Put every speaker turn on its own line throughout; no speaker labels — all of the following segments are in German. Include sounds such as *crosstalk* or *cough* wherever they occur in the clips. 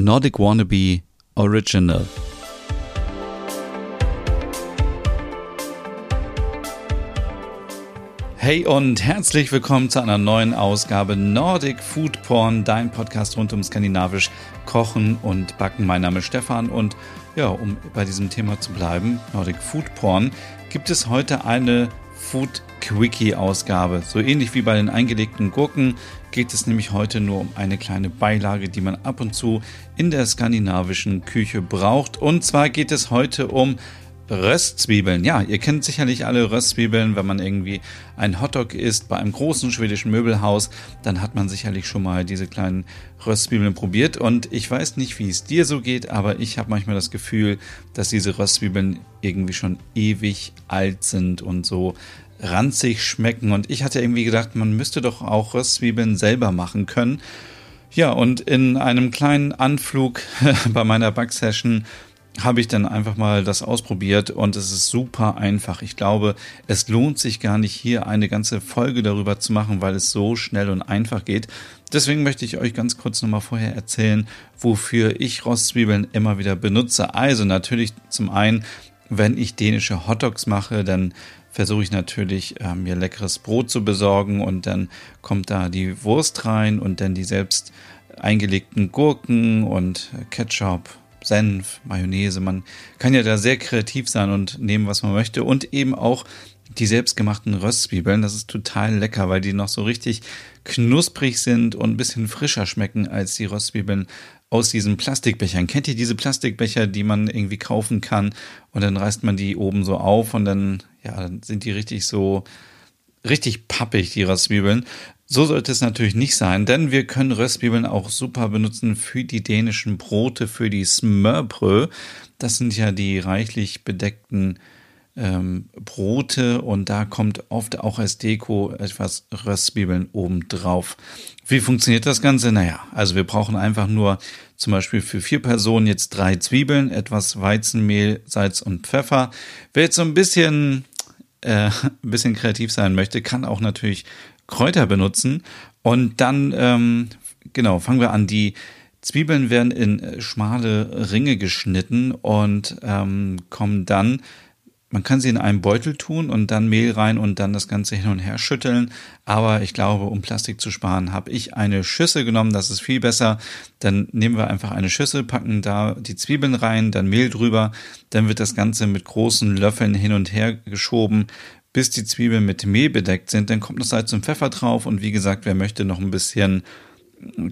Nordic Wannabe Original. Hey und herzlich willkommen zu einer neuen Ausgabe Nordic Food Porn, dein Podcast rund um skandinavisch Kochen und Backen. Mein Name ist Stefan und ja, um bei diesem Thema zu bleiben, Nordic Food Porn, gibt es heute eine Food Quickie Ausgabe. So ähnlich wie bei den eingelegten Gurken geht es nämlich heute nur um eine kleine Beilage, die man ab und zu in der skandinavischen Küche braucht. Und zwar geht es heute um Röstzwiebeln. Ja, ihr kennt sicherlich alle Röstzwiebeln. Wenn man irgendwie ein Hotdog isst bei einem großen schwedischen Möbelhaus, dann hat man sicherlich schon mal diese kleinen Röstzwiebeln probiert. Und ich weiß nicht, wie es dir so geht, aber ich habe manchmal das Gefühl, dass diese Röstzwiebeln irgendwie schon ewig alt sind und so ranzig schmecken. Und ich hatte irgendwie gedacht, man müsste doch auch Röstzwiebeln selber machen können. Ja, und in einem kleinen Anflug *laughs* bei meiner Backsession habe ich dann einfach mal das ausprobiert und es ist super einfach. Ich glaube, es lohnt sich gar nicht hier eine ganze Folge darüber zu machen, weil es so schnell und einfach geht. Deswegen möchte ich euch ganz kurz nochmal vorher erzählen, wofür ich Rostzwiebeln immer wieder benutze. Also natürlich zum einen, wenn ich dänische Hotdogs mache, dann versuche ich natürlich äh, mir leckeres Brot zu besorgen und dann kommt da die Wurst rein und dann die selbst eingelegten Gurken und Ketchup, Senf, Mayonnaise. Man kann ja da sehr kreativ sein und nehmen, was man möchte. Und eben auch die selbstgemachten Röstzwiebeln. Das ist total lecker, weil die noch so richtig knusprig sind und ein bisschen frischer schmecken als die Röstzwiebeln aus diesen Plastikbechern. Kennt ihr diese Plastikbecher, die man irgendwie kaufen kann und dann reißt man die oben so auf und dann, ja, dann sind die richtig so, richtig pappig, die Röstzwiebeln. So sollte es natürlich nicht sein, denn wir können Röstzwiebeln auch super benutzen für die dänischen Brote, für die Smørbrød. Das sind ja die reichlich bedeckten ähm, Brote und da kommt oft auch als Deko etwas Röstzwiebeln oben drauf. Wie funktioniert das Ganze? Naja, also wir brauchen einfach nur zum Beispiel für vier Personen jetzt drei Zwiebeln, etwas Weizenmehl, Salz und Pfeffer. Wer jetzt so ein bisschen, äh, ein bisschen kreativ sein möchte, kann auch natürlich Kräuter benutzen. Und dann, ähm, genau, fangen wir an. Die Zwiebeln werden in schmale Ringe geschnitten und ähm, kommen dann man kann sie in einen Beutel tun und dann Mehl rein und dann das Ganze hin und her schütteln. Aber ich glaube, um Plastik zu sparen, habe ich eine Schüssel genommen. Das ist viel besser. Dann nehmen wir einfach eine Schüssel, packen da die Zwiebeln rein, dann Mehl drüber. Dann wird das Ganze mit großen Löffeln hin und her geschoben, bis die Zwiebeln mit Mehl bedeckt sind. Dann kommt noch Salz und Pfeffer drauf und wie gesagt, wer möchte noch ein bisschen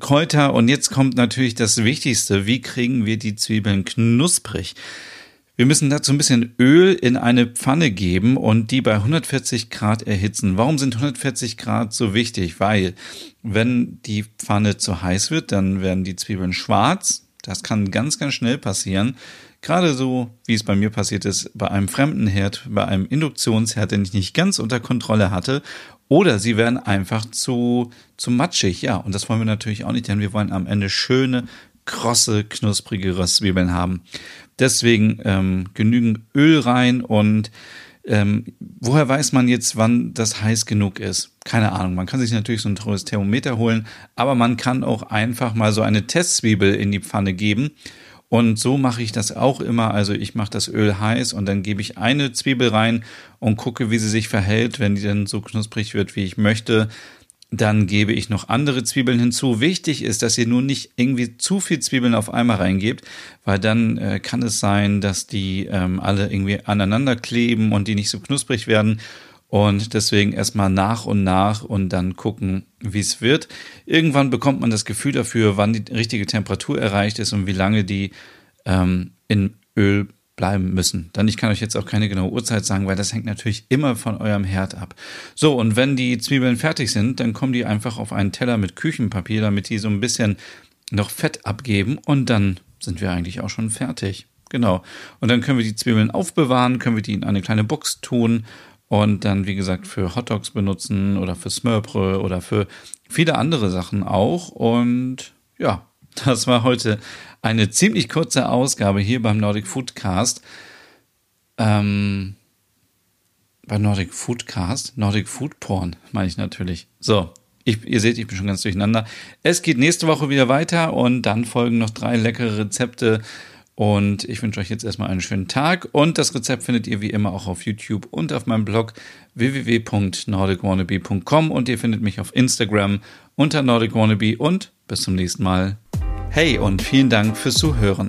Kräuter. Und jetzt kommt natürlich das Wichtigste. Wie kriegen wir die Zwiebeln knusprig? Wir müssen dazu ein bisschen Öl in eine Pfanne geben und die bei 140 Grad erhitzen. Warum sind 140 Grad so wichtig? Weil wenn die Pfanne zu heiß wird, dann werden die Zwiebeln schwarz. Das kann ganz, ganz schnell passieren. Gerade so, wie es bei mir passiert ist, bei einem fremden Herd, bei einem Induktionsherd, den ich nicht ganz unter Kontrolle hatte. Oder sie werden einfach zu, zu matschig. Ja, und das wollen wir natürlich auch nicht, denn wir wollen am Ende schöne, krosse, knusprige Röstzwiebeln haben. Deswegen ähm, genügend Öl rein und ähm, woher weiß man jetzt, wann das heiß genug ist? Keine Ahnung. Man kann sich natürlich so ein teures Thermometer holen, aber man kann auch einfach mal so eine Testzwiebel in die Pfanne geben und so mache ich das auch immer. Also ich mache das Öl heiß und dann gebe ich eine Zwiebel rein und gucke, wie sie sich verhält. Wenn die dann so knusprig wird, wie ich möchte, dann gebe ich noch andere Zwiebeln hinzu. Wichtig ist, dass ihr nur nicht irgendwie zu viel Zwiebeln auf einmal reingebt, weil dann äh, kann es sein, dass die ähm, alle irgendwie aneinander kleben und die nicht so knusprig werden. Und deswegen erstmal nach und nach und dann gucken, wie es wird. Irgendwann bekommt man das Gefühl dafür, wann die richtige Temperatur erreicht ist und wie lange die ähm, in Öl bleiben müssen. Dann ich kann euch jetzt auch keine genaue Uhrzeit sagen, weil das hängt natürlich immer von eurem Herd ab. So, und wenn die Zwiebeln fertig sind, dann kommen die einfach auf einen Teller mit Küchenpapier, damit die so ein bisschen noch Fett abgeben und dann sind wir eigentlich auch schon fertig. Genau. Und dann können wir die Zwiebeln aufbewahren, können wir die in eine kleine Box tun und dann, wie gesagt, für Hotdogs benutzen oder für Smørbrød oder für viele andere Sachen auch. Und ja, das war heute eine ziemlich kurze Ausgabe hier beim Nordic Foodcast. Ähm, bei Nordic Foodcast, Nordic Food Porn meine ich natürlich. So, Ich, ihr seht, ich bin schon ganz durcheinander. Es geht nächste Woche wieder weiter und dann folgen noch drei leckere Rezepte. Und ich wünsche euch jetzt erstmal einen schönen Tag. Und das Rezept findet ihr wie immer auch auf YouTube und auf meinem Blog www.nordicwannabe.com. Und ihr findet mich auf Instagram unter nordicwannabe. Und bis zum nächsten Mal. Hey und vielen Dank fürs Zuhören.